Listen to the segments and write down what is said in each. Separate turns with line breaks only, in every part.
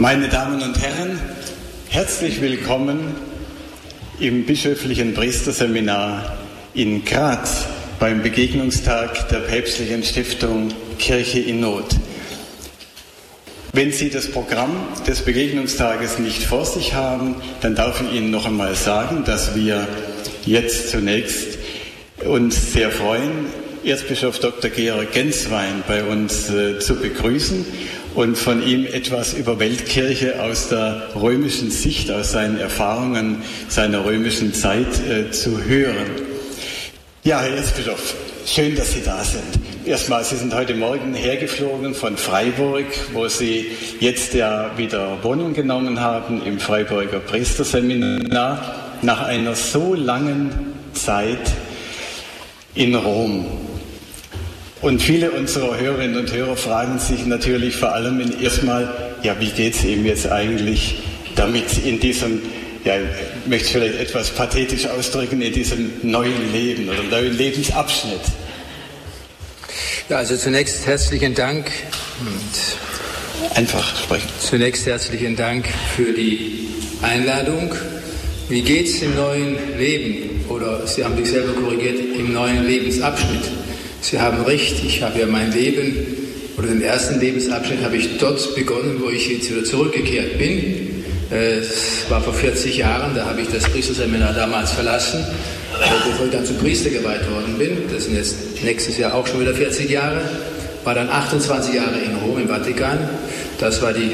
Meine Damen und Herren, herzlich willkommen im bischöflichen Priesterseminar in Graz beim Begegnungstag der päpstlichen Stiftung Kirche in Not. Wenn Sie das Programm des Begegnungstages nicht vor sich haben, dann darf ich Ihnen noch einmal sagen, dass wir jetzt zunächst uns sehr freuen, Erzbischof Dr. Georg Genswein bei uns äh, zu begrüßen und von ihm etwas über Weltkirche aus der römischen Sicht, aus seinen Erfahrungen seiner römischen Zeit äh, zu hören. Ja, Herr Erzbischof, schön, dass Sie da sind. Erstmal, Sie sind heute Morgen hergeflogen von Freiburg, wo Sie jetzt ja wieder Wohnung genommen haben im Freiburger Priesterseminar nach einer so langen Zeit in Rom. Und viele unserer Hörerinnen und Hörer fragen sich natürlich vor allem erstmal, ja, wie geht es ihm jetzt eigentlich damit in diesem, ja, ich möchte es vielleicht etwas pathetisch ausdrücken, in diesem neuen Leben oder neuen Lebensabschnitt?
Ja, also zunächst herzlichen Dank.
Einfach sprechen.
Zunächst herzlichen Dank für die Einladung. Wie geht es im neuen Leben? Oder Sie haben sich selber korrigiert, im neuen Lebensabschnitt. Sie haben recht, ich habe ja mein Leben oder den ersten Lebensabschnitt habe ich dort begonnen, wo ich jetzt wieder zurückgekehrt bin. Es war vor 40 Jahren, da habe ich das Priesterseminar damals verlassen, bevor ich dann zum Priester geweiht worden bin. Das sind jetzt nächstes Jahr auch schon wieder 40 Jahre. War dann 28 Jahre in Rom, im Vatikan. Das war die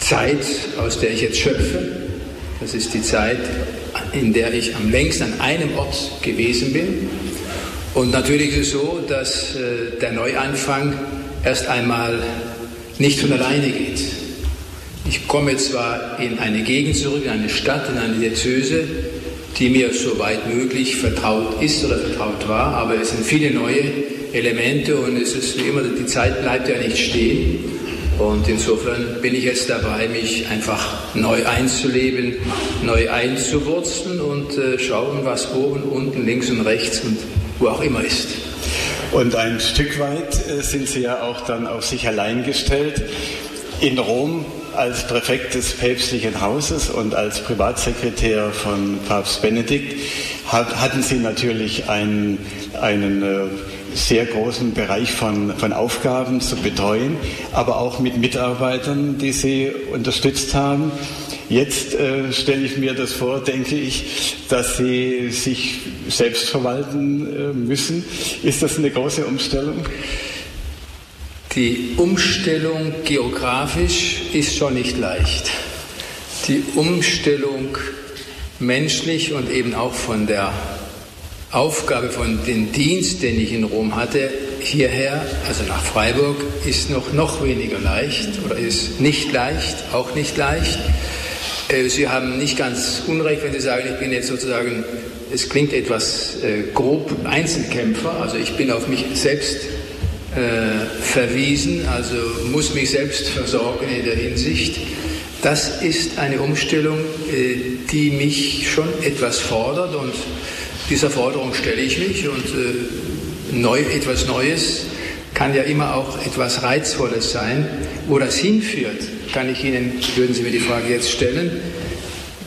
Zeit, aus der ich jetzt schöpfe. Das ist die Zeit, in der ich am längsten an einem Ort gewesen bin. Und natürlich ist es so, dass äh, der Neuanfang erst einmal nicht von alleine geht. Ich komme zwar in eine Gegend zurück, in eine Stadt, in eine Diözese, die mir soweit möglich vertraut ist oder vertraut war, aber es sind viele neue Elemente und es ist wie immer, die Zeit bleibt ja nicht stehen. Und insofern bin ich jetzt dabei, mich einfach neu einzuleben, neu einzuwurzeln und äh, schauen, was oben, unten, links und rechts und wo auch immer ist.
Und ein Stück weit äh, sind Sie ja auch dann auf sich allein gestellt. In Rom als Präfekt des päpstlichen Hauses und als Privatsekretär von Papst Benedikt hatten Sie natürlich einen, einen äh, sehr großen Bereich von, von Aufgaben zu betreuen, aber auch mit Mitarbeitern, die Sie unterstützt haben. Jetzt äh, stelle ich mir das vor, denke ich, dass Sie sich selbst verwalten äh, müssen. Ist das eine große Umstellung?
Die Umstellung geografisch ist schon nicht leicht. Die Umstellung menschlich und eben auch von der Aufgabe, von dem Dienst, den ich in Rom hatte, hierher, also nach Freiburg, ist noch, noch weniger leicht oder ist nicht leicht, auch nicht leicht. Äh, Sie haben nicht ganz unrecht, wenn Sie sagen, ich bin jetzt sozusagen, es klingt etwas äh, grob Einzelkämpfer, also ich bin auf mich selbst äh, verwiesen, also muss mich selbst versorgen in der Hinsicht. Das ist eine Umstellung, äh, die mich schon etwas fordert und dieser Forderung stelle ich mich und äh, neu, etwas Neues kann ja immer auch etwas Reizvolles sein. Wo das hinführt, kann ich Ihnen, würden Sie mir die Frage jetzt stellen,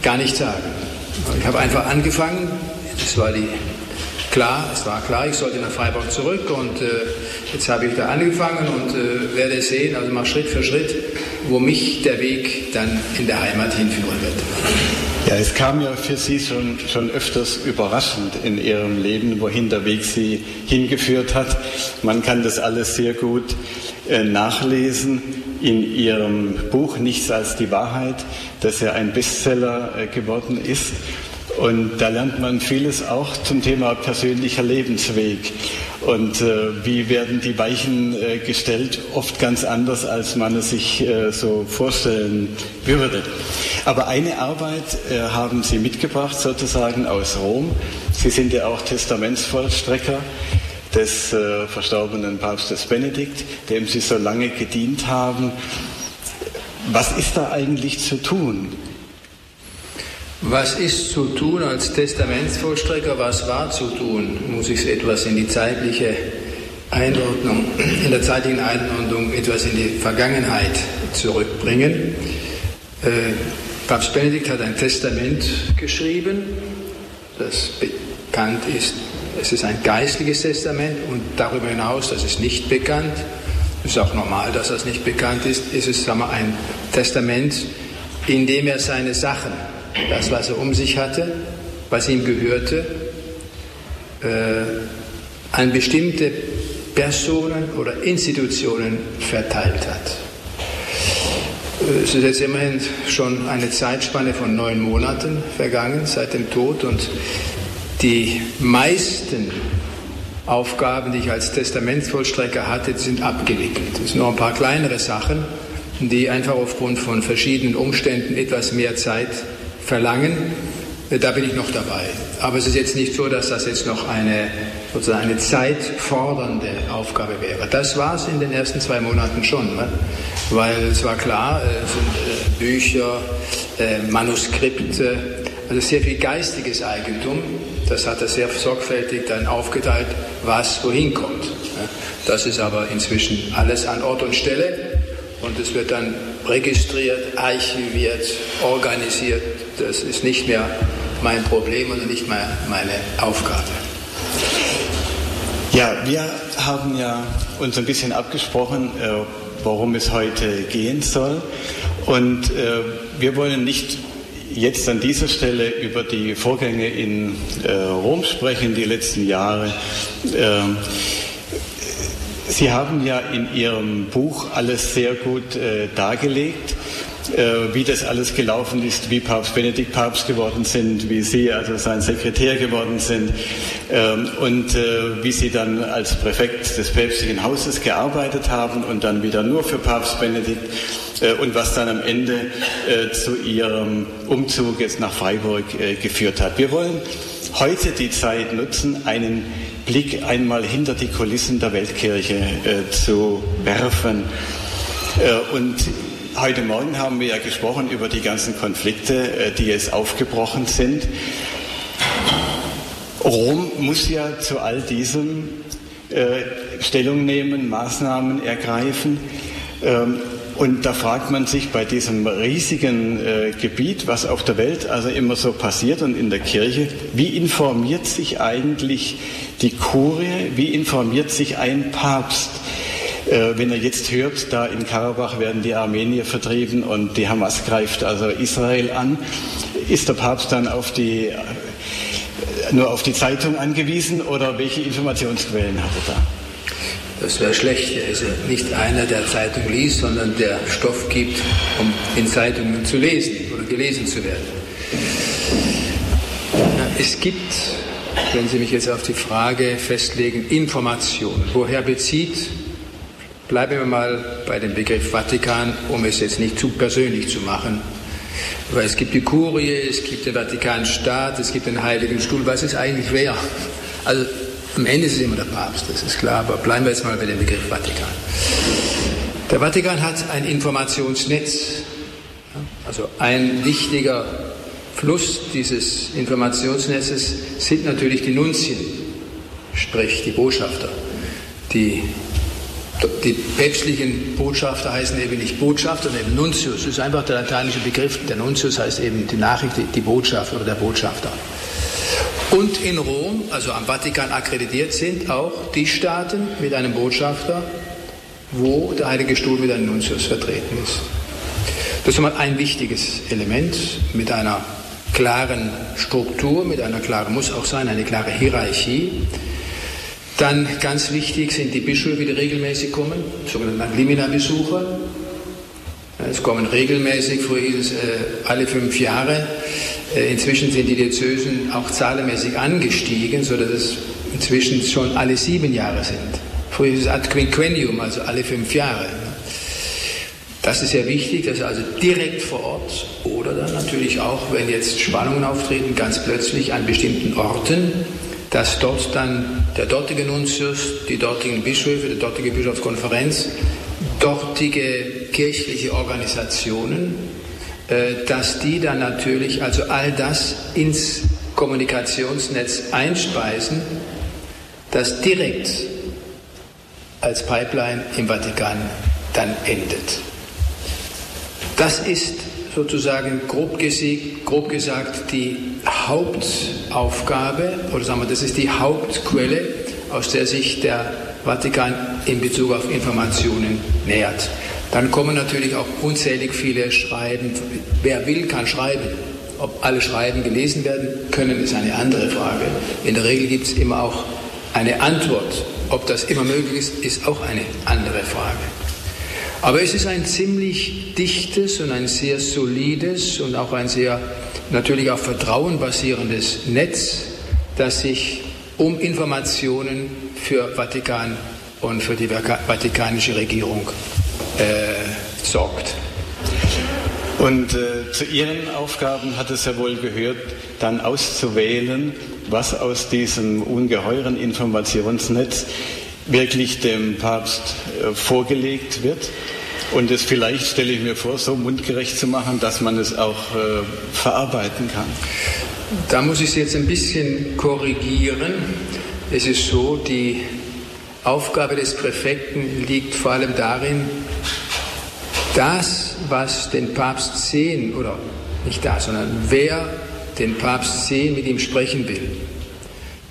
gar nicht sagen. Ich habe einfach angefangen, das war die klar, es war klar, ich sollte nach Freiburg zurück und äh, jetzt habe ich da angefangen und äh, werde sehen, also mal Schritt für Schritt, wo mich der Weg dann in der Heimat hinführen wird.
Ja, es kam ja für Sie schon, schon öfters überraschend in Ihrem Leben, wohin der Weg Sie hingeführt hat. Man kann das alles sehr gut äh, nachlesen in Ihrem Buch Nichts als die Wahrheit, das ja ein Bestseller äh, geworden ist. Und da lernt man vieles auch zum Thema persönlicher Lebensweg. Und äh, wie werden die Weichen äh, gestellt? Oft ganz anders, als man es sich äh, so vorstellen würde. Aber eine Arbeit äh, haben Sie mitgebracht, sozusagen aus Rom. Sie sind ja auch Testamentsvollstrecker des äh, verstorbenen Papstes Benedikt, dem Sie so lange gedient haben. Was ist da eigentlich zu tun?
Was ist zu tun als Testamentsvollstrecker? Was war zu tun? Muss ich es etwas in die zeitliche Einordnung, in der zeitlichen Einordnung etwas in die Vergangenheit zurückbringen. Äh, Papst Benedikt hat ein Testament geschrieben, das bekannt ist. Es ist ein geistliches Testament und darüber hinaus, das ist nicht bekannt, ist auch normal, dass das nicht bekannt ist, ist es sagen wir, ein Testament, in dem er seine Sachen, das, was er um sich hatte, was ihm gehörte, äh, an bestimmte Personen oder Institutionen verteilt hat. Es ist jetzt immerhin schon eine Zeitspanne von neun Monaten vergangen seit dem Tod und die meisten Aufgaben, die ich als Testamentsvollstrecker hatte, sind abgewickelt. Es sind noch ein paar kleinere Sachen, die einfach aufgrund von verschiedenen Umständen etwas mehr Zeit verlangen. Da bin ich noch dabei. Aber es ist jetzt nicht so, dass das jetzt noch eine, sozusagen eine zeitfordernde Aufgabe wäre. Das war es in den ersten zwei Monaten schon, ne? weil es war klar, es sind äh, Bücher, äh, Manuskripte, also sehr viel geistiges Eigentum. Das hat er sehr sorgfältig dann aufgeteilt, was wohin kommt. Das ist aber inzwischen alles an Ort und Stelle und es wird dann registriert, archiviert, organisiert. Das ist nicht mehr mein Problem und nicht mehr meine Aufgabe.
Ja, wir haben ja uns ein bisschen abgesprochen, äh, worum es heute gehen soll. Und äh, wir wollen nicht jetzt an dieser Stelle über die Vorgänge in äh, Rom sprechen, die letzten Jahre. Ähm, Sie haben ja in Ihrem Buch alles sehr gut dargelegt. Äh, wie das alles gelaufen ist, wie Papst Benedikt Papst geworden sind, wie Sie also sein Sekretär geworden sind ähm, und äh, wie Sie dann als Präfekt des päpstlichen Hauses gearbeitet haben und dann wieder nur für Papst Benedikt äh, und was dann am Ende zu Ihrem Umzug jetzt nach Freiburg geführt hat. Wir wollen heute die Zeit nutzen, einen Blick einmal hinter die Kulissen der Weltkirche zu werfen. Und Heute Morgen haben wir ja gesprochen über die ganzen Konflikte, äh, die jetzt aufgebrochen sind. Rom muss ja zu all diesem äh, Stellung nehmen, Maßnahmen ergreifen. Ähm, und da fragt man sich bei diesem riesigen äh, Gebiet, was auf der Welt also immer so passiert und in der Kirche, wie informiert sich eigentlich die Kurie, wie informiert sich ein Papst? Äh, wenn er jetzt hört, da in Karabach werden die Armenier vertrieben und die Hamas greift also Israel an, ist der Papst dann auf die, äh, nur auf die Zeitung angewiesen oder welche Informationsquellen hat er da?
Das wäre schlecht. Er ist nicht einer, der Zeitung liest, sondern der Stoff gibt, um in Zeitungen zu lesen oder gelesen zu werden. Es gibt, wenn Sie mich jetzt auf die Frage festlegen, Informationen. Woher bezieht Bleiben wir mal bei dem Begriff Vatikan, um es jetzt nicht zu persönlich zu machen. Weil es gibt die Kurie, es gibt den Vatikanstaat, es gibt den Heiligen Stuhl. Was ist eigentlich wer? Also am Ende ist es immer der Papst, das ist klar, aber bleiben wir jetzt mal bei dem Begriff Vatikan. Der Vatikan hat ein Informationsnetz. Also ein wichtiger Fluss dieses Informationsnetzes sind natürlich die Nunzien, sprich die Botschafter, die die päpstlichen Botschafter heißen eben nicht Botschafter, sondern eben Nuntius. Das ist einfach der lateinische Begriff. Der Nuntius heißt eben die Nachricht, die Botschaft oder der Botschafter. Und in Rom, also am Vatikan akkreditiert, sind auch die Staaten mit einem Botschafter, wo der Heilige Stuhl mit einem Nuntius vertreten ist. Das ist mal ein wichtiges Element mit einer klaren Struktur, mit einer klaren, muss auch sein, eine klare Hierarchie. Dann ganz wichtig sind die Bischöfe, die regelmäßig kommen, sogenannte Limina-Besucher. Es kommen regelmäßig, früher hieß es äh, alle fünf Jahre. Äh, inzwischen sind die Diözesen auch zahlenmäßig angestiegen, sodass es inzwischen schon alle sieben Jahre sind. Früher hieß es ad quinquennium, also alle fünf Jahre. Das ist sehr wichtig, dass also direkt vor Ort oder dann natürlich auch, wenn jetzt Spannungen auftreten, ganz plötzlich an bestimmten Orten dass dort dann der dortige Nuntius, die dortigen Bischöfe, die dortige Bischofskonferenz, dortige kirchliche Organisationen, äh, dass die dann natürlich also all das ins Kommunikationsnetz einspeisen, das direkt als Pipeline im Vatikan dann endet. Das ist sozusagen grob, grob gesagt die Hauptaufgabe, oder sagen wir, das ist die Hauptquelle, aus der sich der Vatikan in Bezug auf Informationen nähert. Dann kommen natürlich auch unzählig viele Schreiben. Wer will, kann schreiben. Ob alle Schreiben gelesen werden können, ist eine andere Frage. In der Regel gibt es immer auch eine Antwort. Ob das immer möglich ist, ist auch eine andere Frage. Aber es ist ein ziemlich dichtes und ein sehr solides und auch ein sehr natürlich auf Vertrauen basierendes Netz, das sich um Informationen für Vatikan und für die vatikanische Regierung äh, sorgt.
Und äh, zu Ihren Aufgaben hat es ja wohl gehört, dann auszuwählen, was aus diesem ungeheuren Informationsnetz wirklich dem Papst äh, vorgelegt wird und es vielleicht, stelle ich mir vor, so mundgerecht zu machen, dass man es auch äh, verarbeiten kann.
Da muss ich Sie jetzt ein bisschen korrigieren. Es ist so, die Aufgabe des Präfekten liegt vor allem darin, das, was den Papst sehen, oder nicht das, sondern wer den Papst sehen, mit ihm sprechen will,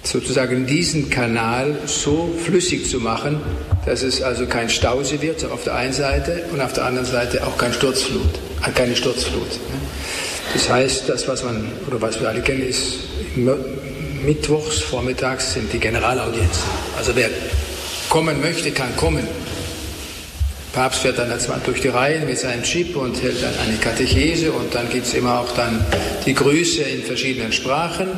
sozusagen diesen Kanal so flüssig zu machen, dass es also kein Stausee wird auf der einen Seite und auf der anderen Seite auch kein Sturzflut, äh, keine Sturzflut. Das heißt, das, was man oder was wir alle kennen, ist mittwochs vormittags sind die Generalaudienzen. Also wer kommen möchte, kann kommen. Papst fährt dann durch die Reihen mit seinem Chip und hält dann eine Katechese und dann gibt es immer auch dann die Grüße in verschiedenen Sprachen.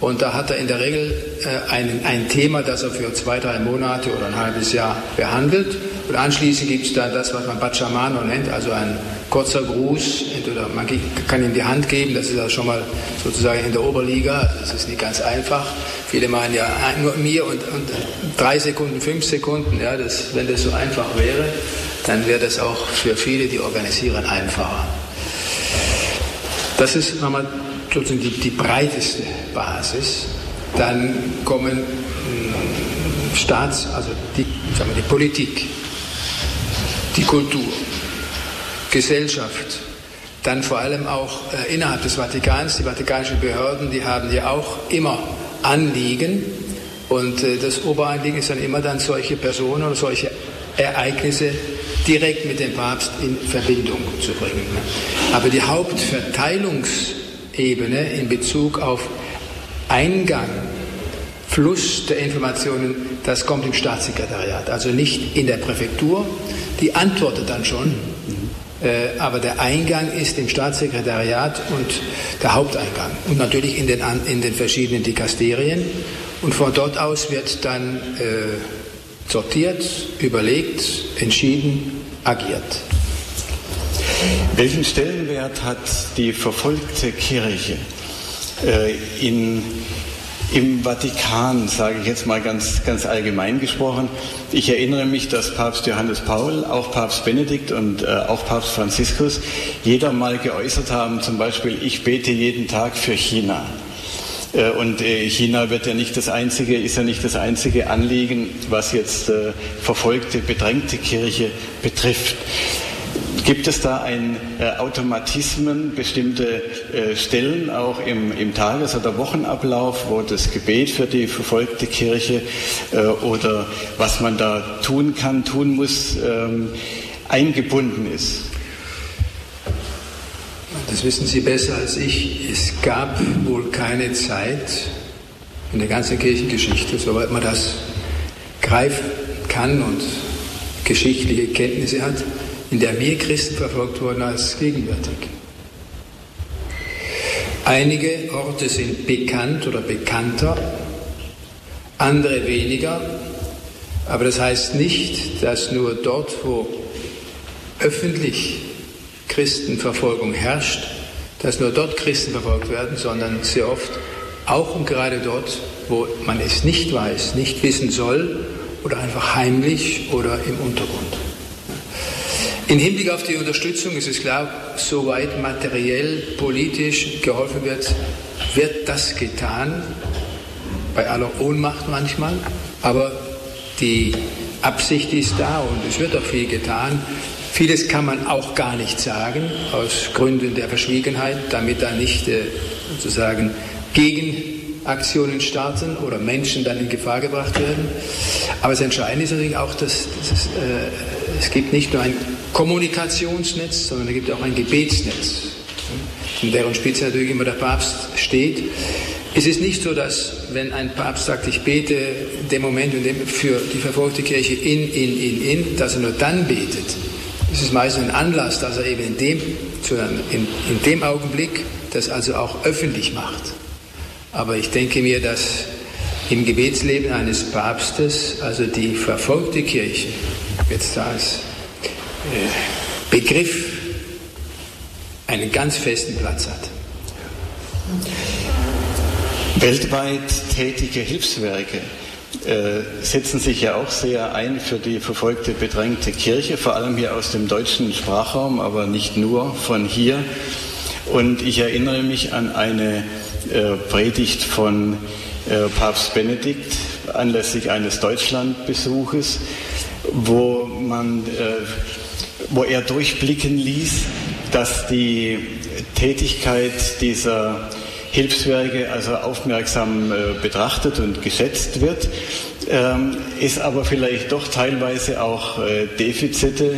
Und da hat er in der Regel äh, ein, ein Thema, das er für zwei, drei Monate oder ein halbes Jahr behandelt. Und anschließend gibt es dann das, was man Bacciamano nennt, also ein kurzer Gruß. Entweder man kann ihm die Hand geben, das ist ja schon mal sozusagen in der Oberliga, das ist nicht ganz einfach. Viele meinen ja nur mir und, und drei Sekunden, fünf Sekunden, ja, das, wenn das so einfach wäre, dann wäre das auch für viele, die organisieren, einfacher. Das ist nochmal sozusagen die, die breiteste Basis. Dann kommen hm, Staats, also die, sagen wir, die Politik, die Kultur, Gesellschaft, dann vor allem auch äh, innerhalb des Vatikans, die vatikanischen Behörden, die haben ja auch immer Anliegen und äh, das Oberanliegen ist dann immer dann solche Personen oder solche Ereignisse direkt mit dem Papst in Verbindung zu bringen. Aber die Hauptverteilungsebene in Bezug auf Eingang, Fluss der Informationen, das kommt im Staatssekretariat, also nicht in der Präfektur. Die antwortet dann schon, äh, aber der Eingang ist im Staatssekretariat und der Haupteingang und natürlich in den, in den verschiedenen Dikasterien. Und von dort aus wird dann äh, sortiert, überlegt, entschieden, agiert.
Welchen Stellenwert hat die verfolgte Kirche äh, in im Vatikan, sage ich jetzt mal ganz, ganz allgemein gesprochen. Ich erinnere mich, dass Papst Johannes Paul, auch Papst Benedikt und äh, auch Papst Franziskus jeder mal geäußert haben, zum Beispiel, ich bete jeden Tag für China. Äh, und äh, China wird ja nicht das einzige, ist ja nicht das einzige Anliegen, was jetzt äh, verfolgte, bedrängte Kirche betrifft. Gibt es da ein äh, Automatismen, bestimmte äh, Stellen auch im, im Tages- oder Wochenablauf, wo das Gebet für die verfolgte Kirche äh, oder was man da tun kann, tun muss, ähm, eingebunden ist?
Das wissen Sie besser als ich. Es gab wohl keine Zeit in der ganzen Kirchengeschichte, soweit man das greifen kann und geschichtliche Kenntnisse hat, in der mehr Christen verfolgt wurden als gegenwärtig. Einige Orte sind bekannt oder bekannter, andere weniger, aber das heißt nicht, dass nur dort, wo öffentlich Christenverfolgung herrscht, dass nur dort Christen verfolgt werden, sondern sehr oft auch und gerade dort, wo man es nicht weiß, nicht wissen soll oder einfach heimlich oder im Untergrund. In Hinblick auf die Unterstützung ist es klar, soweit materiell, politisch geholfen wird, wird das getan, bei aller Ohnmacht manchmal, aber die Absicht ist da und es wird auch viel getan. Vieles kann man auch gar nicht sagen, aus Gründen der Verschwiegenheit, damit da nicht äh, sozusagen Gegenaktionen starten oder Menschen dann in Gefahr gebracht werden. Aber das Entscheidende ist natürlich auch, dass, dass es, äh, es gibt nicht nur ein Kommunikationsnetz, sondern es gibt auch ein Gebetsnetz, in deren Spitze natürlich immer der Papst steht. Es ist nicht so, dass wenn ein Papst sagt, ich bete dem Moment und dem für die verfolgte Kirche in, in, in, in, dass er nur dann betet, es ist meistens ein Anlass, dass er eben in dem, in, in dem Augenblick das also auch öffentlich macht. Aber ich denke mir, dass im Gebetsleben eines Papstes, also die verfolgte Kirche, jetzt da äh, Begriff einen ganz festen Platz hat.
Weltweit tätige Hilfswerke äh, setzen sich ja auch sehr ein für die verfolgte, bedrängte Kirche, vor allem hier aus dem deutschen Sprachraum, aber nicht nur von hier. Und ich erinnere mich an eine äh, Predigt von äh, Papst Benedikt anlässlich eines Deutschlandbesuches, wo, man, wo er durchblicken ließ, dass die Tätigkeit dieser Hilfswerke also aufmerksam äh, betrachtet und geschätzt wird, ähm, es aber vielleicht doch teilweise auch äh, Defizite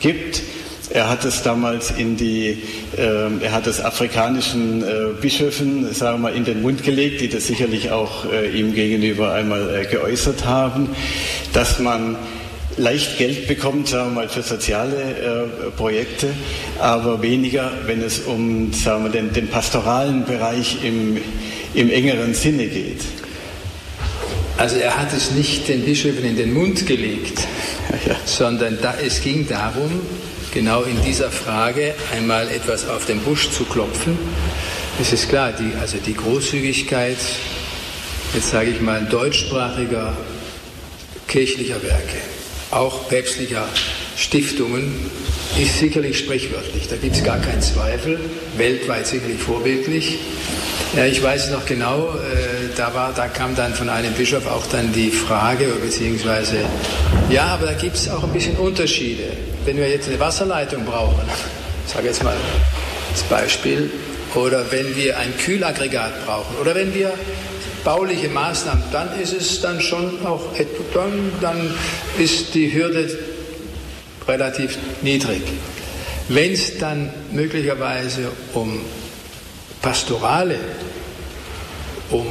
gibt. Er hat es damals in die, äh, er hat es afrikanischen äh, Bischöfen, sagen wir mal, in den Mund gelegt, die das sicherlich auch äh, ihm gegenüber einmal äh, geäußert haben, dass man leicht Geld bekommt, sagen wir mal, für soziale äh, Projekte, aber weniger, wenn es um sagen wir, den, den pastoralen Bereich im, im engeren Sinne geht.
Also er hat es nicht den Bischöfen in den Mund gelegt, ja. sondern da, es ging darum, genau in dieser Frage einmal etwas auf den Busch zu klopfen. Es ist klar, die, also die Großzügigkeit, jetzt sage ich mal, deutschsprachiger kirchlicher Werke auch päpstlicher Stiftungen ist sicherlich sprichwörtlich. Da gibt es gar keinen Zweifel. Weltweit sicherlich vorbildlich. Ich weiß noch genau, äh, da, war, da kam dann von einem Bischof auch dann die Frage, beziehungsweise, ja, aber da gibt es auch ein bisschen Unterschiede. Wenn wir jetzt eine Wasserleitung brauchen, ich sage jetzt mal als Beispiel, oder wenn wir ein Kühlaggregat brauchen, oder wenn wir bauliche Maßnahmen, dann ist es dann schon auch, dann, dann ist die Hürde relativ niedrig. Wenn es dann möglicherweise um pastorale, um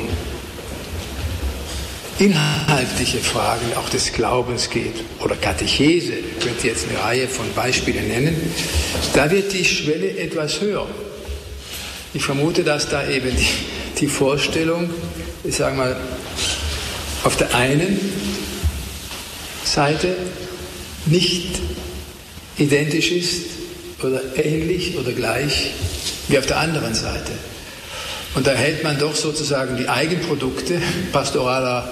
inhaltliche Fragen auch des Glaubens geht oder Katechese, ich könnte jetzt eine Reihe von Beispielen nennen, da wird die Schwelle etwas höher. Ich vermute, dass da eben die, die Vorstellung ich sage mal, auf der einen Seite nicht identisch ist oder ähnlich oder gleich wie auf der anderen Seite. Und da hält man doch sozusagen die Eigenprodukte pastoraler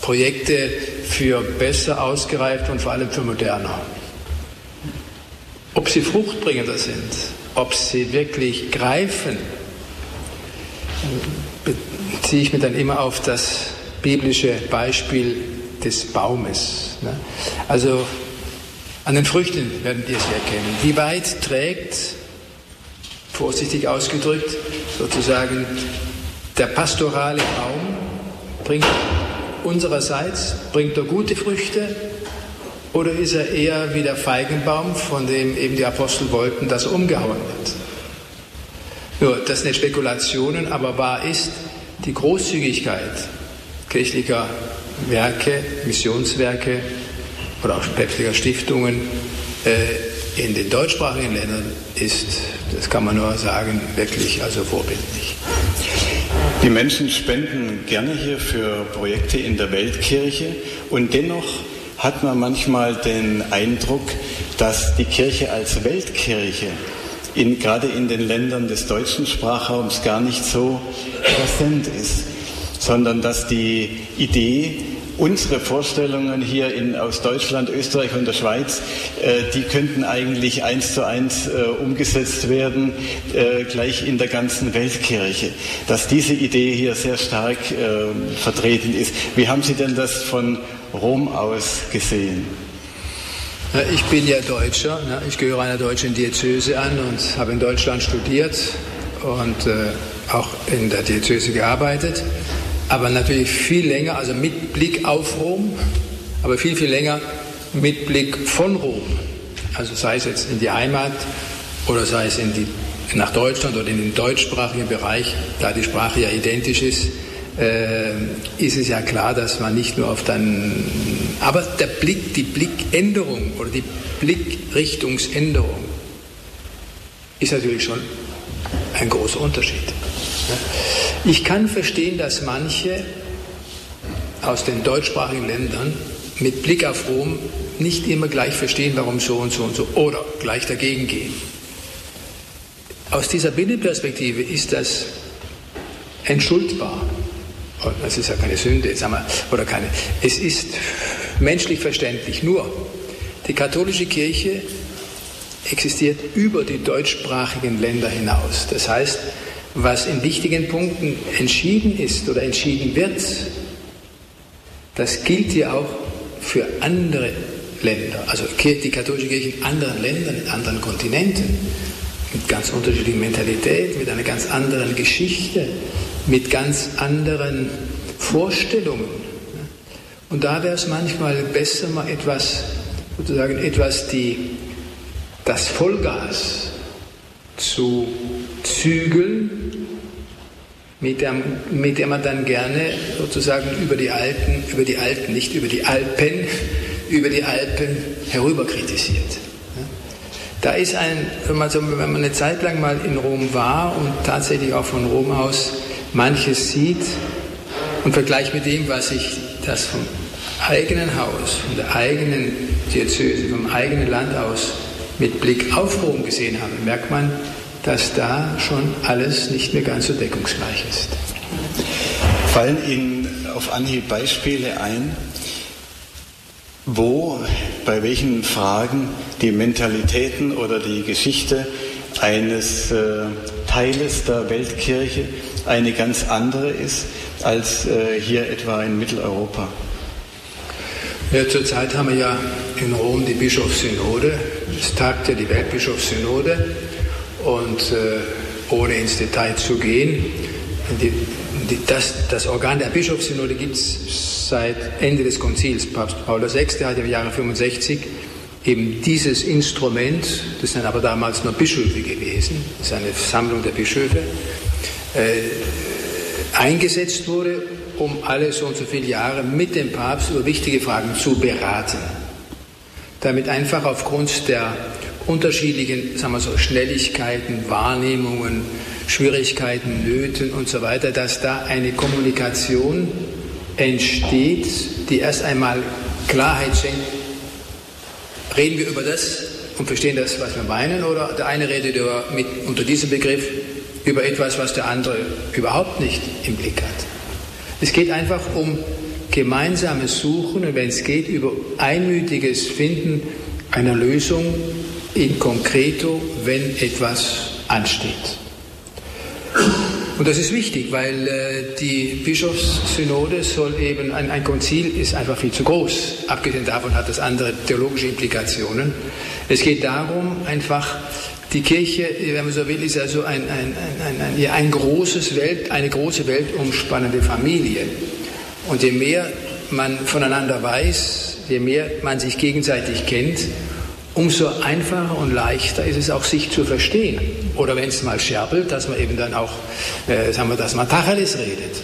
Projekte für besser ausgereift und vor allem für moderner. Ob sie fruchtbringender sind, ob sie wirklich greifen, beziehe ich mir dann immer auf das biblische Beispiel des Baumes. Ne? Also an den Früchten werden wir es erkennen. Wie weit trägt, vorsichtig ausgedrückt, sozusagen der pastorale Baum, bringt unsererseits, bringt er gute Früchte oder ist er eher wie der Feigenbaum, von dem eben die Apostel wollten, dass er umgehauen wird? Nur, das sind Spekulationen, aber wahr ist, die Großzügigkeit kirchlicher Werke, Missionswerke oder auch päpstlicher Stiftungen äh, in den deutschsprachigen Ländern ist, das kann man nur sagen, wirklich also vorbildlich.
Die Menschen spenden gerne hier für Projekte in der Weltkirche und dennoch hat man manchmal den Eindruck, dass die Kirche als Weltkirche in, gerade in den Ländern des deutschen Sprachraums gar nicht so präsent ist, sondern dass die Idee, unsere Vorstellungen hier in, aus Deutschland, Österreich und der Schweiz, äh, die könnten eigentlich eins zu eins äh, umgesetzt werden, äh, gleich in der ganzen Weltkirche. Dass diese Idee hier sehr stark äh, vertreten ist. Wie haben Sie denn das von Rom aus gesehen?
Ich bin ja Deutscher, ich gehöre einer deutschen Diözese an und habe in Deutschland studiert und äh, auch in der Diözese gearbeitet, aber natürlich viel länger, also mit Blick auf Rom, aber viel, viel länger mit Blick von Rom. Also sei es jetzt in die Heimat oder sei es in die, nach Deutschland oder in den deutschsprachigen Bereich, da die Sprache ja identisch ist, ist es ja klar, dass man nicht nur auf dann, aber der Blick, die Blickänderung oder die Blickrichtungsänderung ist natürlich schon ein großer Unterschied. Ich kann verstehen, dass manche aus den deutschsprachigen Ländern mit Blick auf Rom nicht immer gleich verstehen, warum so und so und so oder gleich dagegen gehen. Aus dieser Binnenperspektive ist das entschuldbar. Das ist ja keine Sünde, sagen wir, oder keine. Es ist menschlich verständlich. Nur die katholische Kirche existiert über die deutschsprachigen Länder hinaus. Das heißt, was in wichtigen Punkten entschieden ist oder entschieden wird, das gilt ja auch für andere Länder, also die katholische Kirche in anderen Ländern, in anderen Kontinenten, mit ganz unterschiedlicher Mentalität, mit einer ganz anderen Geschichte, mit ganz anderen Vorstellungen. Und da wäre es manchmal besser, mal etwas, sozusagen etwas die, das Vollgas zu zügeln, mit der, mit der man dann gerne sozusagen über die Alten, über die Alten, nicht über die Alpen, über die Alpen herüber kritisiert. Da ist ein, wenn man, so, wenn man eine Zeit lang mal in Rom war und tatsächlich auch von Rom aus manches sieht und vergleicht mit dem, was ich das vom eigenen Haus, von der eigenen Diözese, vom eigenen Land aus mit Blick auf Rom gesehen habe, merkt man, dass da schon alles nicht mehr ganz so deckungsgleich ist.
Fallen Ihnen auf Anhieb Beispiele ein, wo, bei welchen Fragen die Mentalitäten oder die Geschichte eines äh, Teiles der Weltkirche eine ganz andere ist als äh, hier etwa in Mitteleuropa?
Ja, zurzeit haben wir ja in Rom die Bischofssynode. Es tagt ja die Weltbischofssynode. Und äh, ohne ins Detail zu gehen, die, die, das, das, Organ der Bischofssynode gibt es seit Ende des Konzils. Papst Paul VI. hat im Jahre 65 eben dieses Instrument, das sind aber damals nur Bischöfe gewesen, das ist eine Sammlung der Bischöfe, äh, eingesetzt wurde, um alle so und so viele Jahre mit dem Papst über wichtige Fragen zu beraten. Damit einfach aufgrund der unterschiedlichen sagen wir so, Schnelligkeiten, Wahrnehmungen, Schwierigkeiten, Nöten und so weiter, dass da eine Kommunikation entsteht, die erst einmal Klarheit schenkt. Reden wir über das und verstehen das, was wir meinen, oder der eine redet über, mit, unter diesem Begriff über etwas, was der andere überhaupt nicht im Blick hat. Es geht einfach um gemeinsames Suchen und wenn es geht, über einmütiges Finden einer Lösung in concreto, wenn etwas ansteht. Und das ist wichtig, weil äh, die Bischofssynode soll eben, ein, ein, Konzil ist einfach viel zu groß. Abgesehen davon hat das andere theologische Implikationen. Es geht darum, einfach, die Kirche, wenn man so will, ist also ein, ein, ein, ein, ein großes Welt, eine große weltumspannende Familie. Und je mehr man voneinander weiß, je mehr man sich gegenseitig kennt, umso einfacher und leichter ist es auch, sich zu verstehen. Oder wenn es mal scherbelt, dass man eben dann auch, äh, sagen wir, dass man Tacheles redet.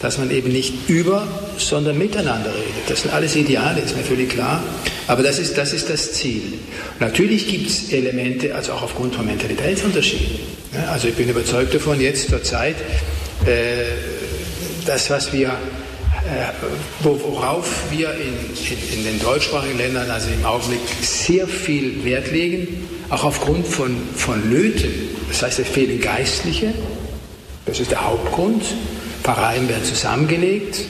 Dass man eben nicht über, sondern miteinander redet. Das sind alles Ideale, ist mir völlig klar. Aber das ist das, ist das Ziel. Natürlich gibt es Elemente, also auch aufgrund von Mentalitätsunterschieden. Ja, also ich bin überzeugt davon, jetzt zur Zeit, äh, das, was wir äh, worauf wir in, in, in, den deutschsprachigen Ländern, also im Augenblick, sehr viel Wert legen, auch aufgrund von, von Nöten. Das heißt, es fehlen Geistliche, das ist der Hauptgrund. Pfarreien werden zusammengelegt,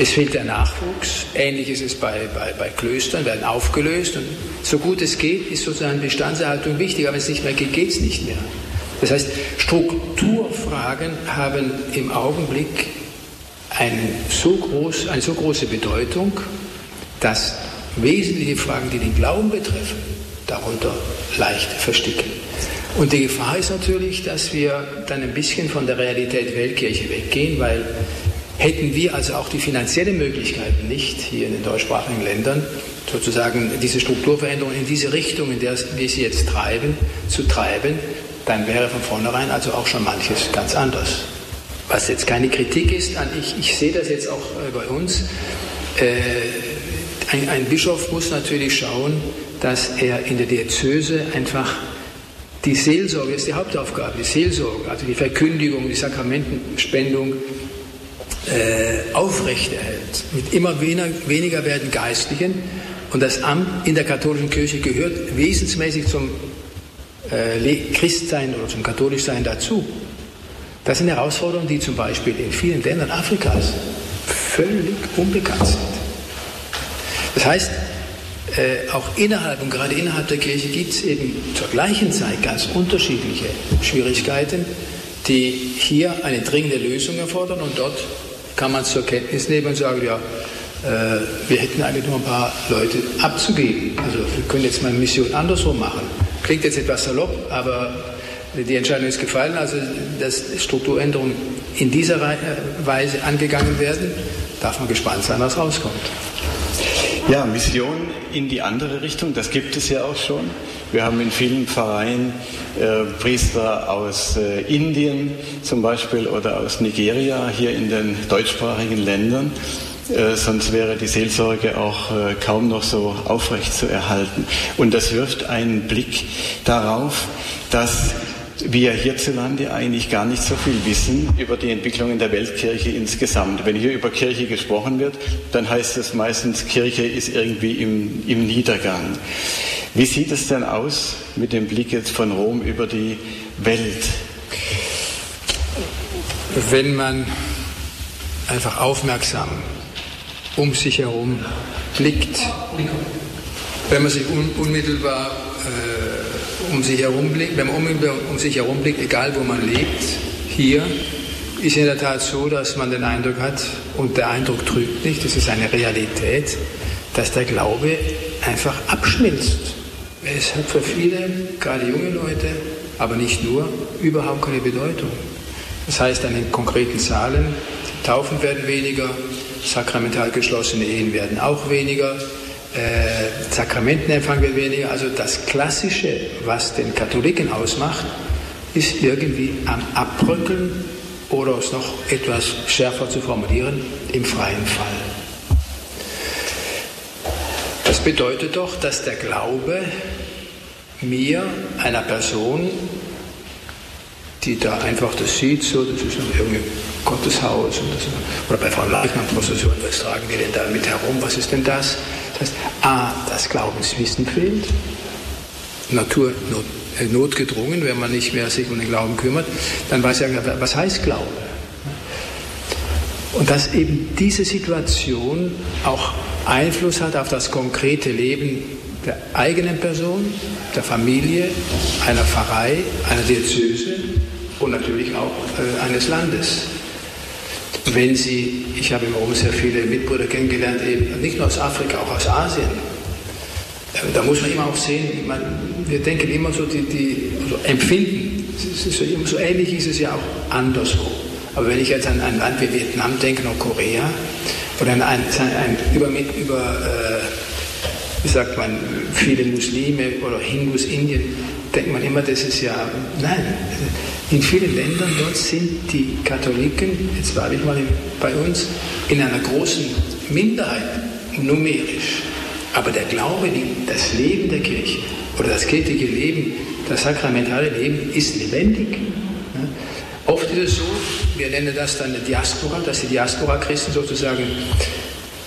es fehlt der Nachwuchs. Ähnlich ist es bei, bei, bei Klöstern, werden aufgelöst. Und so gut es geht, ist sozusagen Bestandserhaltung wichtig, aber wenn es nicht mehr geht, geht es nicht mehr. Das heißt, Strukturfragen haben im Augenblick so, groß, eine so große Bedeutung, dass wesentliche Fragen, die den Glauben betreffen, darunter leicht versticken. Und die Gefahr ist natürlich, dass wir dann ein bisschen von der Realität Weltkirche weggehen, weil hätten wir also auch die finanziellen Möglichkeiten nicht hier in den deutschsprachigen Ländern, sozusagen diese Strukturveränderungen in diese Richtung, in der wir sie jetzt treiben, zu treiben, dann wäre von vornherein also auch schon manches ganz anders. Was jetzt keine Kritik ist an, ich, ich sehe das jetzt auch äh, bei uns, äh, ein, ein Bischof muss natürlich schauen, dass er in der Diözese einfach die Seelsorge ist die Hauptaufgabe, die Seelsorge, also die Verkündigung, die Sakramentenspendung äh, aufrechterhält. Mit immer weniger, weniger werden Geistlichen und das Amt in der katholischen Kirche gehört wesensmäßig zum äh, Christsein oder zum Katholischsein dazu. Das sind Herausforderungen, die zum Beispiel in vielen Ländern Afrikas völlig unbekannt sind. Das heißt, äh, auch innerhalb und gerade innerhalb der Kirche gibt es eben zur gleichen Zeit ganz unterschiedliche Schwierigkeiten, die hier eine dringende Lösung erfordern und dort kann man zur Kenntnis nehmen und sagen, ja, äh, wir hätten eigentlich nur ein paar Leute abzugeben. Also wir können jetzt mal eine Mission andersrum machen. Klingt jetzt etwas salopp, aber die Entscheidung ist gefallen, also dass Strukturänderungen in dieser Weise angegangen werden, darf man gespannt sein, was rauskommt.
Ja, Mission in die andere Richtung, das gibt es ja auch schon. Wir haben in vielen Vereinen äh, Priester aus äh, Indien zum Beispiel oder aus Nigeria hier in den deutschsprachigen Ländern. Äh, sonst wäre die Seelsorge auch äh, kaum noch so aufrecht zu erhalten. Und das wirft einen Blick darauf, dass wir hierzulande eigentlich gar nicht so viel wissen über die Entwicklungen der Weltkirche insgesamt. Wenn hier über Kirche gesprochen wird, dann heißt es meistens, Kirche ist irgendwie im, im Niedergang. Wie sieht es denn aus mit dem Blick jetzt von Rom über die Welt?
Wenn man einfach aufmerksam um sich herum blickt, wenn man sich un unmittelbar äh, um sich herum blickt, wenn man um sich herum blickt, egal wo man lebt, hier, ist in der Tat so, dass man den Eindruck hat, und der Eindruck trügt nicht, das ist eine Realität, dass der Glaube einfach abschmilzt. Es hat für viele, gerade junge Leute, aber nicht nur, überhaupt keine Bedeutung. Das heißt, an den konkreten Zahlen, Taufen werden weniger, sakramental geschlossene Ehen werden auch weniger, äh, Sakramentenempfang wird weniger. Also das Klassische, was den Katholiken ausmacht, ist irgendwie am Abbröckeln oder es noch etwas schärfer zu formulieren, im freien Fall. Das bedeutet doch, dass der Glaube mir, einer Person, die da einfach das sieht, so, das ist irgendwie Gotteshaus und das, oder bei Frau Leichmann-Prozession, was tragen die denn da mit herum, was ist denn das? Das A, das Glaubenswissen fehlt, Natur not, äh, notgedrungen, wenn man nicht mehr sich um den Glauben kümmert, dann weiß ja, was heißt Glaube? Und dass eben diese Situation auch Einfluss hat auf das konkrete Leben der eigenen Person, der Familie, einer Pfarrei, einer Diözese und natürlich auch äh, eines Landes wenn Sie, ich habe im Rom sehr viele Mitbrüder kennengelernt, eben nicht nur aus Afrika, auch aus Asien. Äh, da muss man immer auch sehen, man, wir denken immer so, die, die also empfinden, so, so, ähnlich ist es ja auch anderswo. Aber wenn ich jetzt an ein Land wie Vietnam denke, oder Korea, oder an ein, ein, über, über äh, wie sagt man, viele Muslime oder Hindus, Indien, denkt man immer, das ist ja, nein, in vielen Ländern dort sind die Katholiken, jetzt war ich mal bei uns, in einer großen Minderheit numerisch. Aber der Glaube, das Leben der Kirche oder das kirchliche Leben, das sakramentale Leben ist lebendig. Oft ist es so, wir nennen das dann eine Diaspora, dass die Diaspora-Christen sozusagen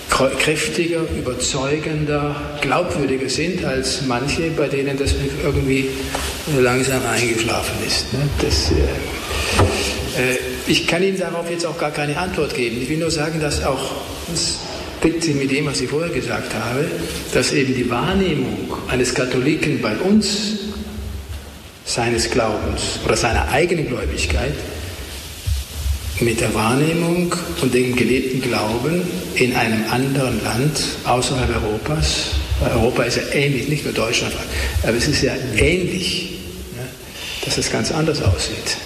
kräftiger, überzeugender, glaubwürdiger sind als manche, bei denen das irgendwie langsam eingeschlafen ist. Ne? Das, äh, äh, ich kann Ihnen darauf jetzt auch gar keine Antwort geben. Ich will nur sagen, dass auch, das deckt sich mit dem, was ich vorher gesagt habe, dass eben die Wahrnehmung eines Katholiken bei uns, seines Glaubens oder seiner eigenen Gläubigkeit, mit der Wahrnehmung und dem gelebten Glauben in einem anderen Land außerhalb Europas. Europa ist ja ähnlich, nicht nur Deutschland, aber es ist ja ähnlich, ne, dass es ganz anders aussieht.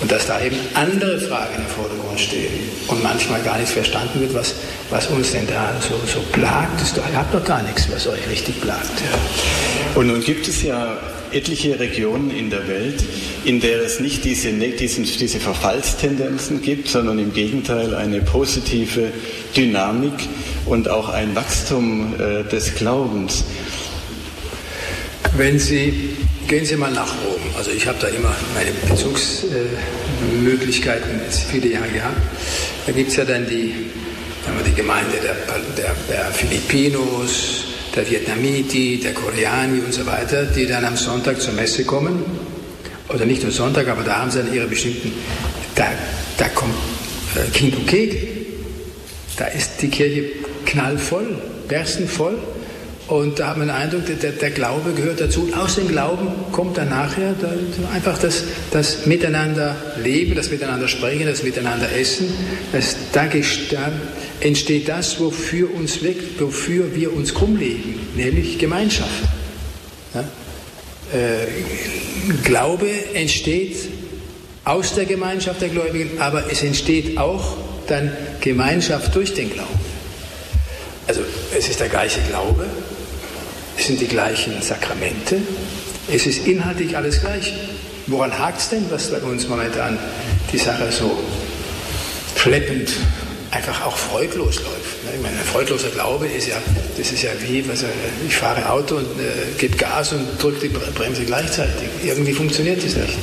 Und dass da eben andere Fragen im Vordergrund stehen und manchmal gar nicht verstanden wird, was, was uns denn da so, so plagt. Ihr habt doch gar nichts, was euch richtig plagt. Ja.
Und nun gibt es ja etliche Regionen in der Welt, in der es nicht diese, diesen, diese Verfallstendenzen gibt, sondern im Gegenteil eine positive Dynamik und auch ein Wachstum äh, des Glaubens.
Wenn Sie Gehen Sie mal nach Rom. Also ich habe da immer meine Bezugsmöglichkeiten äh, viele Jahre gehabt. Da gibt es ja dann die, die Gemeinde der, der, der Filipinos, der Vietnamiti, der Koreani und so weiter, die dann am Sonntag zur Messe kommen. Oder nicht nur Sonntag, aber da haben sie dann ihre bestimmten, da, da kommt äh, Kind und Kegel. Da ist die Kirche knallvoll, berstenvoll. Und da hat man den Eindruck, der, der, Glaube gehört dazu. Und aus dem Glauben kommt dann nachher da, einfach das, das Miteinander leben, das Miteinander sprechen, das Miteinander essen. Das, da, entsteht das, wofür, uns, wofür wir uns krumm leben, nämlich Gemeinschaft. Ja? Äh, Glaube entsteht aus der Gemeinschaft der Gläubigen, aber es entsteht auch dann Gemeinschaft durch den Glauben. Also es ist der gleiche Glaube, es sind die gleichen Sakramente. Es ist inhaltlich alles gleich. Woran hakt es denn, was bei uns momentan die Sache so schleppend, einfach auch freudlos läuft? Ne? Ich meine, ein freudloser Glaube ist ja, das ist ja wie, was, ich fahre Auto und äh, gebe Gas und drücke die Bremse gleichzeitig. Irgendwie funktioniert das nicht.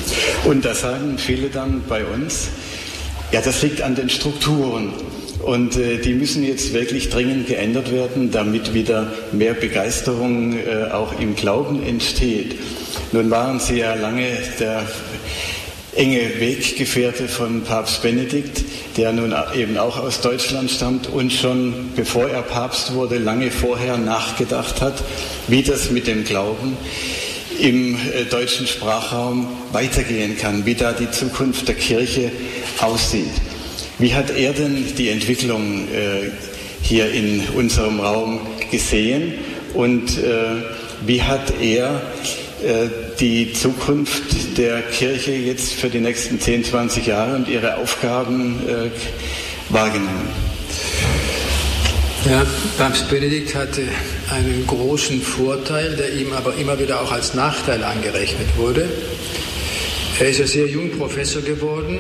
Und da sagen viele dann bei uns, ja, das liegt an den Strukturen. Und äh, die müssen jetzt wirklich dringend geändert werden, damit wieder mehr Begeisterung äh, auch im Glauben entsteht. Nun waren Sie ja lange der enge Weggefährte von Papst Benedikt, der nun eben auch aus Deutschland stammt und schon bevor er Papst wurde, lange vorher nachgedacht hat, wie das mit dem Glauben im äh, deutschen Sprachraum weitergehen kann, wie da die Zukunft der Kirche aussieht. Wie hat er denn die Entwicklung äh, hier in unserem Raum gesehen und äh, wie hat er äh, die Zukunft der Kirche jetzt für die nächsten 10, 20 Jahre und ihre Aufgaben äh, wahrgenommen?
Ja, Papst Benedikt hatte einen großen Vorteil, der ihm aber immer wieder auch als Nachteil angerechnet wurde. Er ist ja sehr jung Professor geworden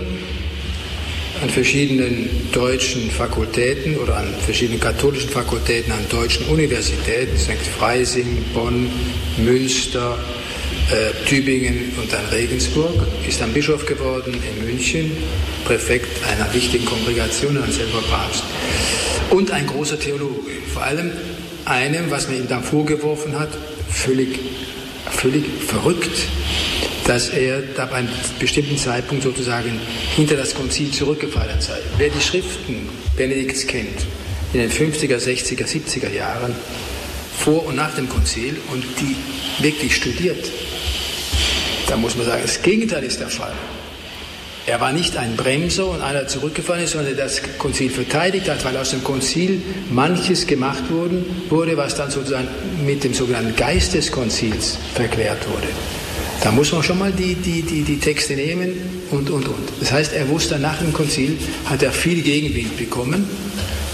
an verschiedenen deutschen Fakultäten oder an verschiedenen katholischen Fakultäten an deutschen Universitäten, St. Freising, Bonn, Münster, äh, Tübingen und dann Regensburg, ist dann Bischof geworden in München, Präfekt einer wichtigen Kongregation und selber Papst. Und ein großer Theologe, vor allem einem, was man ihm dann vorgeworfen hat, völlig, völlig verrückt, dass er bei einem bestimmten Zeitpunkt sozusagen hinter das Konzil zurückgefallen sei. Wer die Schriften Benedikts kennt, in den 50er, 60er, 70er Jahren, vor und nach dem Konzil und die wirklich studiert, da muss man sagen, das Gegenteil ist der Fall. Er war nicht ein Bremser und einer zurückgefallen ist, sondern das Konzil verteidigt hat, weil aus dem Konzil manches gemacht wurde, was dann sozusagen mit dem sogenannten Geist des Konzils verklärt wurde. Da muss man schon mal die, die, die, die Texte nehmen und, und, und. Das heißt, er wusste nach dem Konzil, hat er viel Gegenwind bekommen.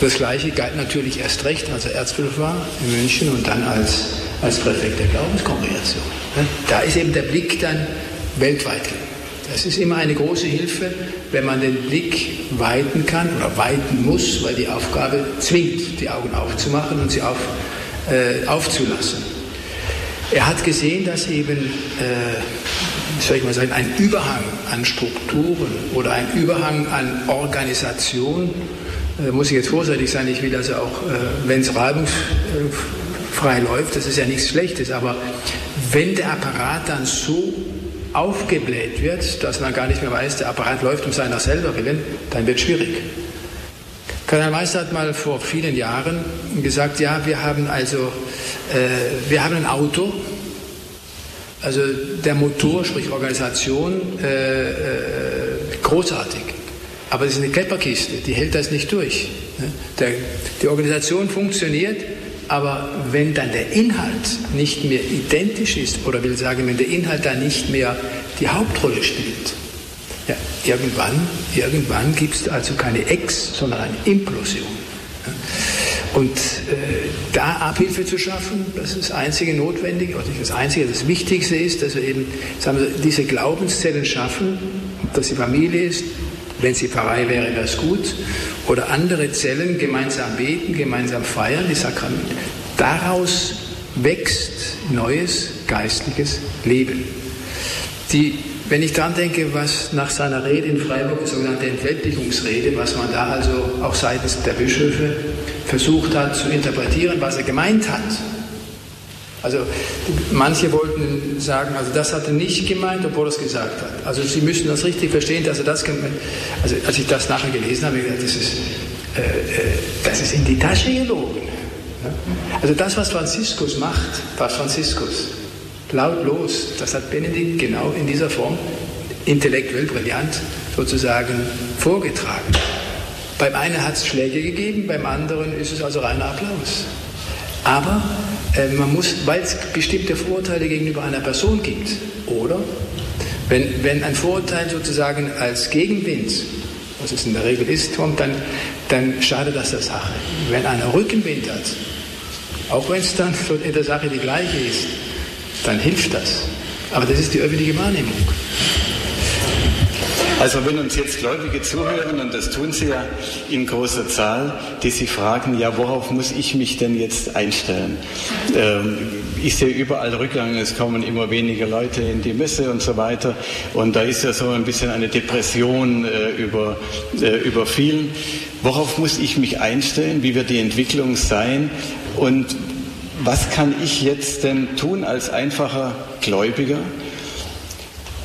Das Gleiche galt natürlich erst recht, als er Erzbischof war in München und dann als, als Präfekt der Glaubenskongregation. Da ist eben der Blick dann weltweit Das ist immer eine große Hilfe, wenn man den Blick weiten kann oder weiten muss, weil die Aufgabe zwingt, die Augen aufzumachen und sie auf, äh, aufzulassen. Er hat gesehen, dass eben, äh, soll ich mal sagen, ein Überhang an Strukturen oder ein Überhang an Organisation, äh, muss ich jetzt vorsichtig sein, ich will also auch, äh, wenn es reibungsfrei läuft, das ist ja nichts Schlechtes, aber wenn der Apparat dann so aufgebläht wird, dass man gar nicht mehr weiß, der Apparat läuft um seiner selber willen, dann wird es schwierig. Kardinal Meister hat mal vor vielen Jahren gesagt, ja, wir haben also, äh, wir haben ein Auto, also der Motor, sprich Organisation, äh, äh, großartig. Aber das ist eine Klepperkiste, die hält das nicht durch. Ne? Der, die Organisation funktioniert, aber wenn dann der Inhalt nicht mehr identisch ist, oder will sagen, wenn der Inhalt dann nicht mehr die Hauptrolle spielt, ja, irgendwann, irgendwann gibt es also keine Ex, sondern eine Implosion. Und äh, da Abhilfe zu schaffen, das ist das einzige Notwendige, oder nicht das einzige, das Wichtigste ist, dass wir eben sagen wir, diese Glaubenszellen schaffen, dass die Familie ist, wenn sie Pfarrei wäre, wäre es gut, oder andere Zellen gemeinsam beten, gemeinsam feiern, die Sakramente. Daraus wächst neues geistliches Leben. Die wenn ich daran denke, was nach seiner Rede in Freiburg, die sogenannte Entweltlichungsrede, was man da also auch seitens der Bischöfe versucht hat zu interpretieren, was er gemeint hat. Also manche wollten sagen, also das hat er nicht gemeint, obwohl er es gesagt hat. Also Sie müssen das richtig verstehen, dass er das gemeint Also als ich das nachher gelesen habe, habe ich gedacht, das ist, äh, äh, das ist in die Tasche gelogen. Also das, was Franziskus macht, was Franziskus lautlos. Das hat Benedikt genau in dieser Form intellektuell brillant sozusagen vorgetragen. Beim einen hat es Schläge gegeben, beim anderen ist es also reiner Applaus. Aber äh, man muss, weil es bestimmte Vorurteile gegenüber einer Person gibt, oder wenn, wenn ein Vorurteil sozusagen als Gegenwind, was es in der Regel ist, kommt, dann, dann schadet das der Sache. Wenn einer Rückenwind hat, auch wenn es dann in der Sache die gleiche ist, dann hilft das. Aber das ist die öffentliche Wahrnehmung.
Also wenn uns jetzt Gläubige zuhören, und das tun sie ja in großer Zahl, die sich fragen, ja, worauf muss ich mich denn jetzt einstellen? Ähm, ich sehe überall Rückgang, es kommen immer weniger Leute in die Messe und so weiter. Und da ist ja so ein bisschen eine Depression äh, über, äh, über vielen. Worauf muss ich mich einstellen? Wie wird die Entwicklung sein? Und was kann ich jetzt denn tun als einfacher Gläubiger,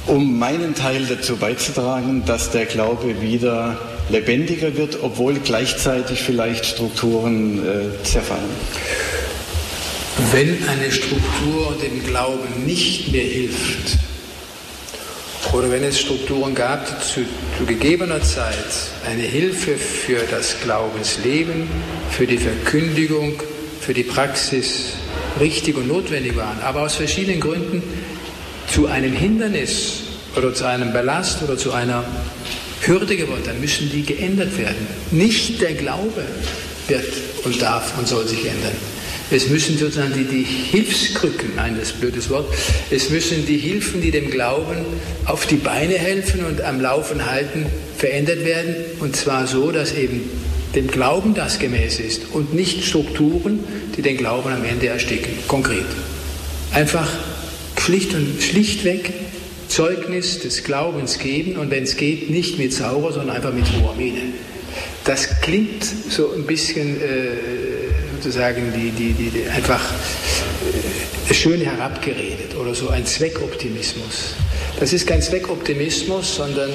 um meinen Teil dazu beizutragen, dass der Glaube wieder lebendiger wird, obwohl gleichzeitig vielleicht Strukturen äh, zerfallen?
Wenn eine Struktur dem Glauben nicht mehr hilft, oder wenn es Strukturen gab, die zu, zu, gegebener Zeit eine Hilfe für das Glaubensleben, für die Verkündigung, für die Praxis richtig und notwendig waren, aber aus verschiedenen Gründen zu einem Hindernis oder zu einem Ballast oder zu einer Hürde geworden, dann müssen die geändert werden. Nicht der Glaube wird und darf und soll sich ändern. Es müssen sozusagen die, die Hilfskrücken, nein, das ist ein blödes Wort, es müssen die Hilfen, die dem Glauben auf die Beine helfen und am Laufen halten, verändert werden. Und zwar so, dass eben dem Glauben das gemäß ist und nicht Strukturen, die den Glauben am Ende ersticken. Konkret. Einfach schlicht und schlichtweg Zeugnis des Glaubens geben und wenn es geht, nicht mit Saurer, sondern einfach mit hoher Miene. Das klingt so ein bisschen äh, sozusagen die, die, die, einfach äh, schön herabgeredet oder so ein Zweckoptimismus. Das ist kein Zweckoptimismus, sondern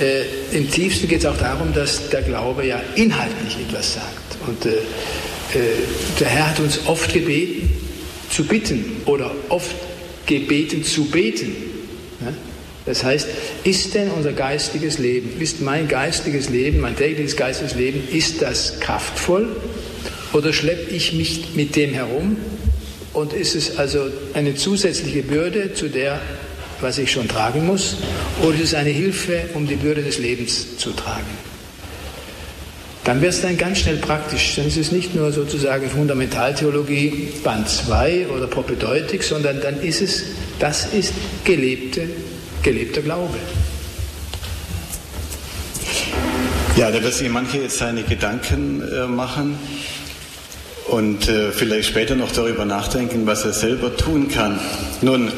äh, im tiefsten geht es auch darum, dass der Glaube ja inhaltlich etwas sagt. Und äh, äh, der Herr hat uns oft gebeten, zu bitten oder oft gebeten zu beten. Das heißt, ist denn unser geistiges Leben, ist mein geistiges Leben, mein tägliches geistiges Leben, ist das kraftvoll oder schleppe ich mich mit dem herum und ist es also eine zusätzliche Bürde, zu der was ich schon tragen muss, oder ist es eine Hilfe, um die Bürde des Lebens zu tragen? Dann wird es dann ganz schnell praktisch. Dann ist es nicht nur sozusagen Fundamentaltheologie Band 2 oder Propedeutik, sondern dann ist es, das ist gelebte, gelebter Glaube.
Ja, da wird sich manche jetzt seine Gedanken äh, machen und äh, vielleicht später noch darüber nachdenken, was er selber tun kann. Nun,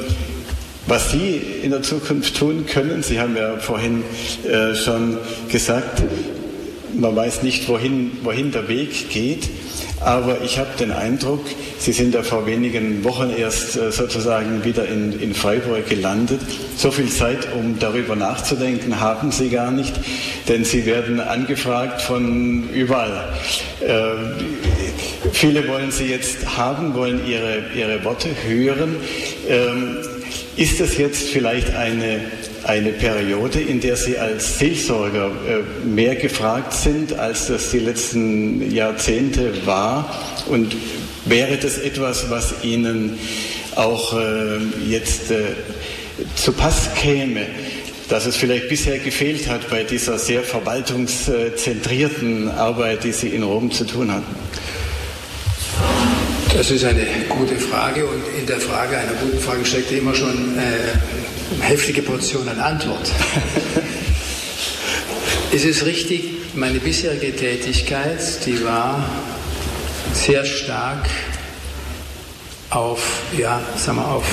was Sie in der Zukunft tun können, Sie haben ja vorhin äh, schon gesagt, man weiß nicht, wohin, wohin der Weg geht, aber ich habe den Eindruck, Sie sind ja vor wenigen Wochen erst äh, sozusagen wieder in, in Freiburg gelandet. So viel Zeit, um darüber nachzudenken, haben Sie gar nicht, denn Sie werden angefragt von überall. Äh, viele wollen Sie jetzt haben, wollen Ihre, Ihre Worte hören. Ähm, Ist das jetzt vielleicht eine, eine Periode, in der Sie als Seelsorger äh, mehr gefragt sind, als das die letzten Jahrzehnte war? Und wäre das etwas, was Ihnen auch äh, jetzt äh, zu Pass käme? dass es vielleicht bisher gefehlt hat bei dieser sehr verwaltungszentrierten Arbeit, die Sie in Rom zu tun hatten?
Das ist eine gute Frage und in der Frage einer guten Frage steckt immer schon äh, eine heftige Portion an Antwort. es ist richtig, meine bisherige Tätigkeit, die war sehr stark auf, ja, sagen wir, auf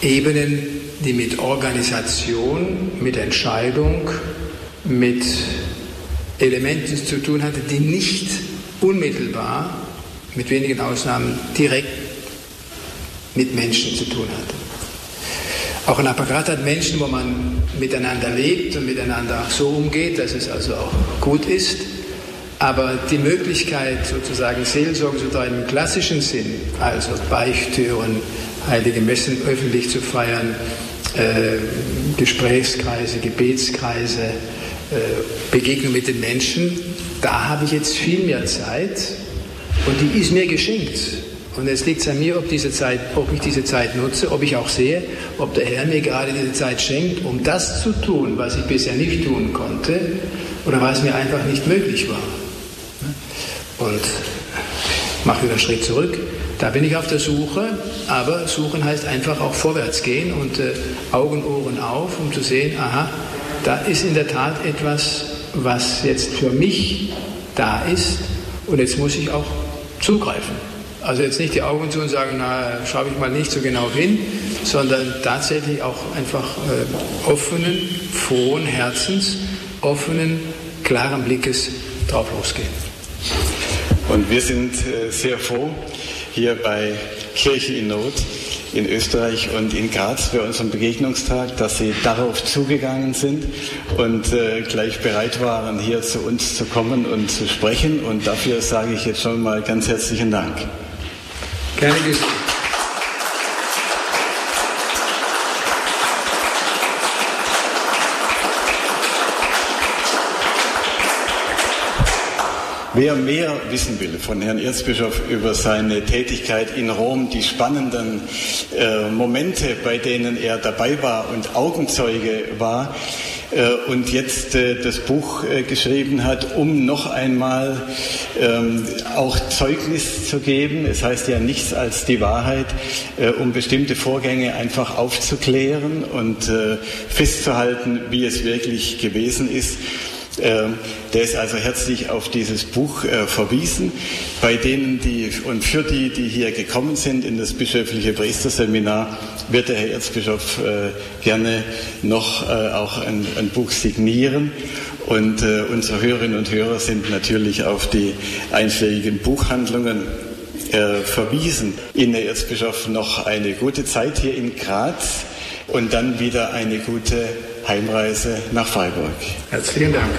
Ebenen die mit Organisation, mit Entscheidung, mit Elementen zu tun hatte, die nicht unmittelbar, mit wenigen Ausnahmen, direkt mit Menschen zu tun hatten. Auch ein Apparat hat Menschen, wo man miteinander lebt und miteinander so umgeht, dass es also auch gut ist. Aber die Möglichkeit, sozusagen Seelsorge zu im klassischen Sinn, also Beichttüren, heilige Messen öffentlich zu feiern, äh, Gesprächskreise, Gebetskreise, äh, Begegnung mit den Menschen, da habe ich jetzt viel mehr Zeit und die ist mir geschenkt. Und es liegt an mir, ob, diese Zeit, ob ich diese Zeit nutze, ob ich auch sehe, ob der Herr mir gerade diese Zeit schenkt, um das zu tun, was ich bisher nicht tun konnte oder was mir einfach nicht möglich war. Und ich mache wieder einen Schritt zurück. Da bin ich auf der Suche, aber suchen heißt einfach auch vorwärts gehen und äh, Augen, Ohren auf, um zu sehen, aha, da ist in der Tat etwas, was jetzt für mich da ist und jetzt muss ich auch zugreifen. Also jetzt nicht die Augen zu und sagen, na, schaue ich mal nicht so genau hin, sondern tatsächlich auch einfach äh, offenen, frohen Herzens, offenen, klaren Blickes drauf losgehen.
Und wir sind äh, sehr froh, hier bei Kirche in Not in Österreich und in Graz bei unserem Begegnungstag, dass Sie darauf zugegangen sind und äh, gleich bereit waren, hier zu uns zu kommen und zu sprechen. Und dafür sage ich jetzt schon mal ganz herzlichen Dank.
Gerne geschehen.
Wer mehr wissen will von Herrn Erzbischof über seine Tätigkeit in Rom, die spannenden äh, Momente, bei denen er dabei war und Augenzeuge war, äh, und jetzt äh, das Buch äh, geschrieben hat, um noch einmal ähm, auch Zeugnis zu geben. Es heißt ja nichts als die Wahrheit, äh, um bestimmte Vorgänge einfach aufzuklären und äh, festzuhalten, wie es wirklich gewesen ist. Ähm, der ist also herzlich auf dieses Buch äh, verwiesen. Bei denen, die und für die, die hier gekommen sind in das bischöfliche Priesterseminar, wird der Herr Erzbischof äh, gerne noch äh, auch ein, ein, Buch signieren. Und unsere Hörerinnen und Hörer sind natürlich auf die einschlägigen Buchhandlungen verwiesen. Ihnen, Herr Erzbischof, noch eine gute Zeit hier in Graz und dann wieder eine gute Heimreise nach Freiburg.
Herzlichen Dank.